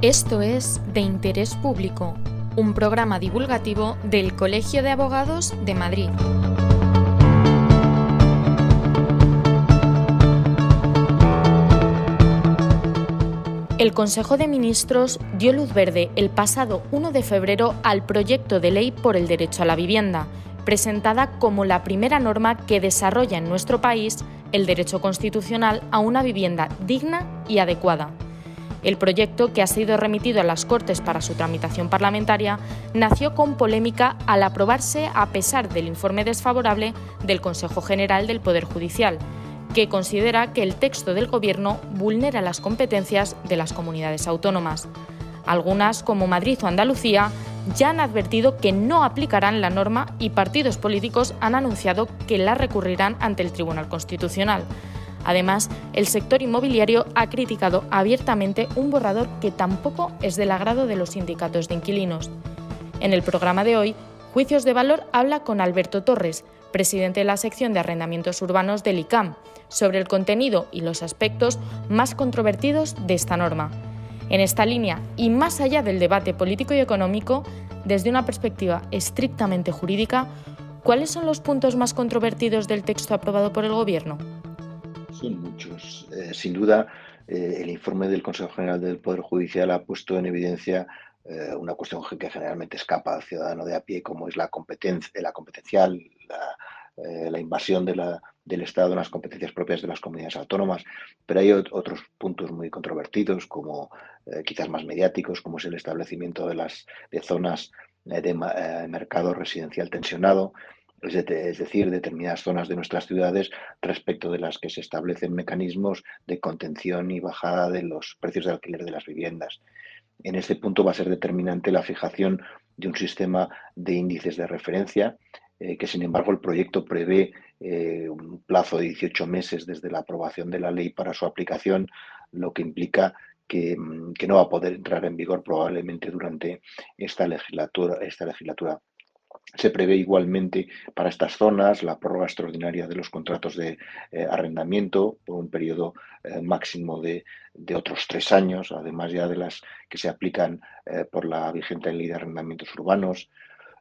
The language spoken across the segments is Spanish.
Esto es De Interés Público, un programa divulgativo del Colegio de Abogados de Madrid. El Consejo de Ministros dio luz verde el pasado 1 de febrero al proyecto de ley por el derecho a la vivienda, presentada como la primera norma que desarrolla en nuestro país el derecho constitucional a una vivienda digna y adecuada. El proyecto, que ha sido remitido a las Cortes para su tramitación parlamentaria, nació con polémica al aprobarse a pesar del informe desfavorable del Consejo General del Poder Judicial, que considera que el texto del Gobierno vulnera las competencias de las comunidades autónomas. Algunas, como Madrid o Andalucía, ya han advertido que no aplicarán la norma y partidos políticos han anunciado que la recurrirán ante el Tribunal Constitucional. Además, el sector inmobiliario ha criticado abiertamente un borrador que tampoco es del agrado de los sindicatos de inquilinos. En el programa de hoy, Juicios de Valor habla con Alberto Torres, presidente de la sección de arrendamientos urbanos del ICAM, sobre el contenido y los aspectos más controvertidos de esta norma. En esta línea, y más allá del debate político y económico, desde una perspectiva estrictamente jurídica, ¿cuáles son los puntos más controvertidos del texto aprobado por el Gobierno? Son muchos. Eh, sin duda, eh, el informe del Consejo General del Poder Judicial ha puesto en evidencia eh, una cuestión que generalmente escapa al ciudadano de a pie, como es la, competencia, la competencial, la, invasión del Estado en las competencias propias de las comunidades autónomas, pero hay otros puntos muy controvertidos, como quizás más mediáticos, como es el establecimiento de las de zonas de mercado residencial tensionado, es, decir, determinadas zonas de nuestras ciudades respecto de las que se establecen mecanismos de contención y bajada de los precios de alquiler de las viviendas. En este punto va a ser determinante la fijación de un sistema de índices de referencia eh, que sin embargo el proyecto prevé eh, un plazo de 18 meses desde la aprobación de la ley para su aplicación, lo que implica que, mm, no va a poder entrar en vigor probablemente durante. Esta legislatura. Se prevé igualmente para estas zonas la prórroga extraordinaria de los contratos de eh, arrendamiento por un periodo máximo de, de, otros tres años, además ya de las que se aplican por la vigente ley de arrendamientos urbanos.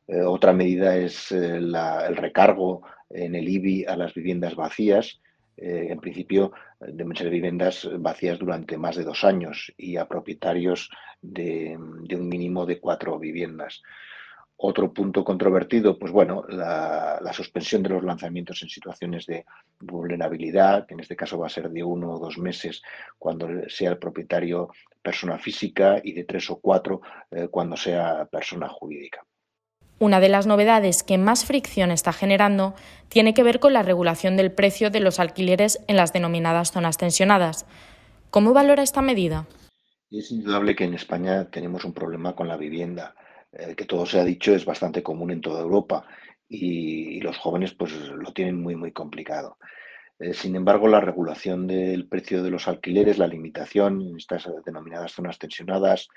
Eh, otra medida es eh, el recargo en el IBI a las viviendas vacías. Eh, en principio, deben ser viviendas vacías durante más de dos años y a propietarios de, un mínimo de cuatro viviendas. Otro punto controvertido, pues bueno, la, la, suspensión de los lanzamientos en situaciones de vulnerabilidad, que en este caso va a ser de uno o dos meses cuando sea el propietario persona física y de tres o cuatro cuando sea persona jurídica. Una de las novedades que más fricción está generando tiene que ver con la regulación del precio de los alquileres en las denominadas zonas tensionadas. ¿Cómo valora esta medida? Es indudable que en España tenemos un problema con la vivienda, eh, que todo se ha dicho es bastante común en toda Europa y, los jóvenes pues lo tienen muy muy complicado. Eh, sin embargo, la regulación del precio de los alquileres, la limitación en estas denominadas zonas tensionadas,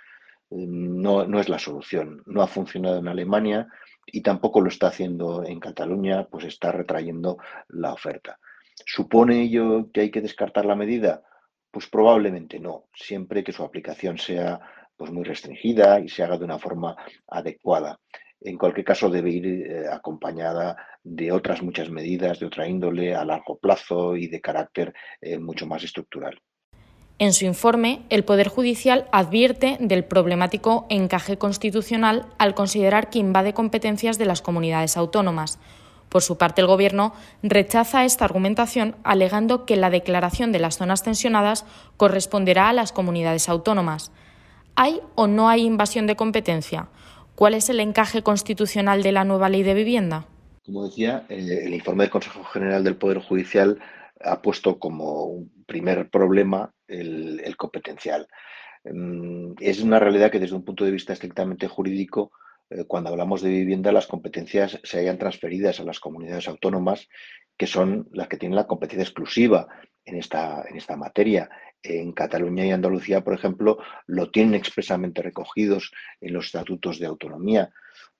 no, no es la solución. No ha funcionado en Alemania y tampoco lo está haciendo en Cataluña, pues está retrayendo la oferta. ¿Supone ello que hay que descartar la medida? Pues probablemente no, siempre que su aplicación sea pues muy restringida y se haga de una forma adecuada. En cualquier caso, debe ir eh, acompañada de otras muchas medidas de otra índole a largo plazo y de carácter eh, mucho más estructural. En su informe, el Poder Judicial advierte del problemático encaje constitucional al considerar que invade competencias de las comunidades autónomas. Por su parte, el Gobierno rechaza esta argumentación alegando que la declaración de las zonas tensionadas corresponderá a las comunidades autónomas. ¿Hay o no hay invasión de competencia? ¿Cuál es el encaje constitucional de la nueva ley de vivienda? Como decía, eh, el informe del Consejo General del Poder Judicial ha puesto como un primer problema el, competencial. Mm, es una realidad que desde un punto de vista estrictamente jurídico, eh, cuando hablamos de vivienda, las competencias se hayan transferidas a las comunidades autónomas, que son las que tienen la competencia exclusiva en esta, en esta materia. En Cataluña y Andalucía, por ejemplo, lo tienen expresamente recogidos en los estatutos de autonomía.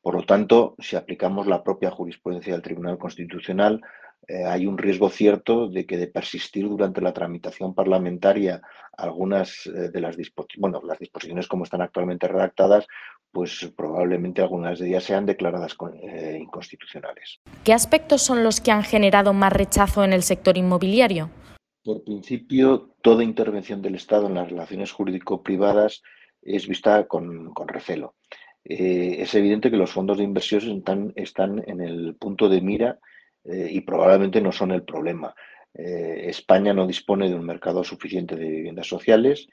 Por lo tanto, si aplicamos la propia jurisprudencia del Tribunal Constitucional, eh, hay un riesgo cierto de que de persistir durante la tramitación parlamentaria algunas eh, de las disposiciones, bueno, las disposiciones como están actualmente redactadas, pues probablemente algunas de ellas sean declaradas eh, inconstitucionales. ¿Qué aspectos son los que han generado más rechazo en el sector inmobiliario? Por principio, toda intervención del Estado en las relaciones jurídico-privadas es vista con, recelo. es evidente que los fondos de inversión están, en el punto de mira eh, y probablemente no son el problema. Eh, España no dispone de un mercado suficiente de viviendas sociales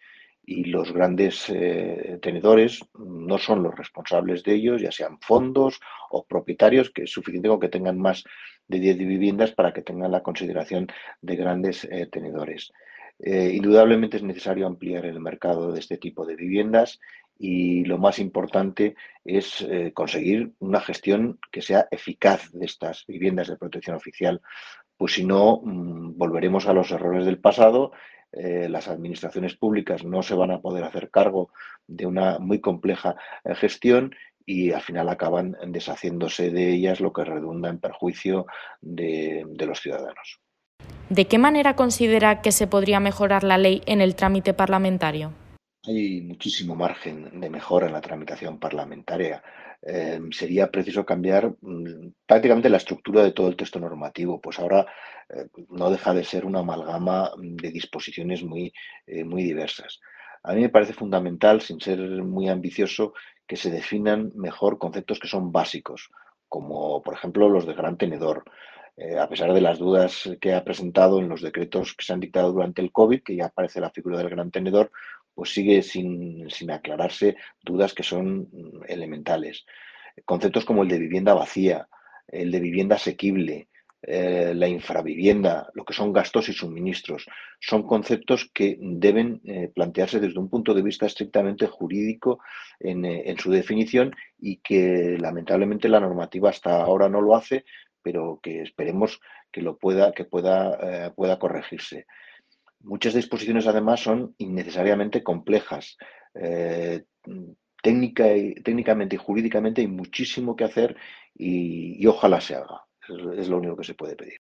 y los grandes eh, tenedores no son los responsables de ellos, ya sean fondos o propietarios, que es suficiente con que tengan más de 10 viviendas para que tengan la consideración de grandes tenedores. indudablemente es necesario ampliar el mercado de este tipo de viviendas y lo más importante es eh, conseguir una gestión que sea eficaz de estas viviendas de protección oficial, pues si no, mm, volveremos a los errores del pasado. Eh, las administraciones públicas no se van a poder hacer cargo de una muy compleja eh, gestión y al final acaban deshaciéndose de ellas, lo que redunda en perjuicio de los ciudadanos. ¿De qué manera considera que se podría mejorar la ley en el trámite parlamentario? Hay muchísimo margen de mejora en la tramitación parlamentaria. Em, sería preciso cambiar mm, prácticamente la estructura de todo el texto normativo, pues ahora eh, no deja de ser una amalgama de disposiciones muy, eh, muy diversas. A mí me parece fundamental, sin ser muy ambicioso, que se definan mejor conceptos que son básicos, como por ejemplo los de gran tenedor. Eh, a pesar de las dudas que ha presentado en los decretos que se han dictado durante el COVID, que ya aparece la figura del gran tenedor, pues sigue sin, aclararse dudas que son mm, elementales. Conceptos como el de vivienda vacía, el de vivienda asequible, eh, la infravivienda, lo que son gastos y suministros, son conceptos que deben eh, plantearse desde un punto de vista estrictamente jurídico en, eh, en, su definición y que lamentablemente la normativa hasta ahora no lo hace, pero que esperemos que lo pueda, que pueda, pueda corregirse. Muchas disposiciones además son innecesariamente complejas. Técnica y, técnicamente y jurídicamente hay muchísimo que hacer y, y ojalá se haga. Es, lo único que se puede pedir.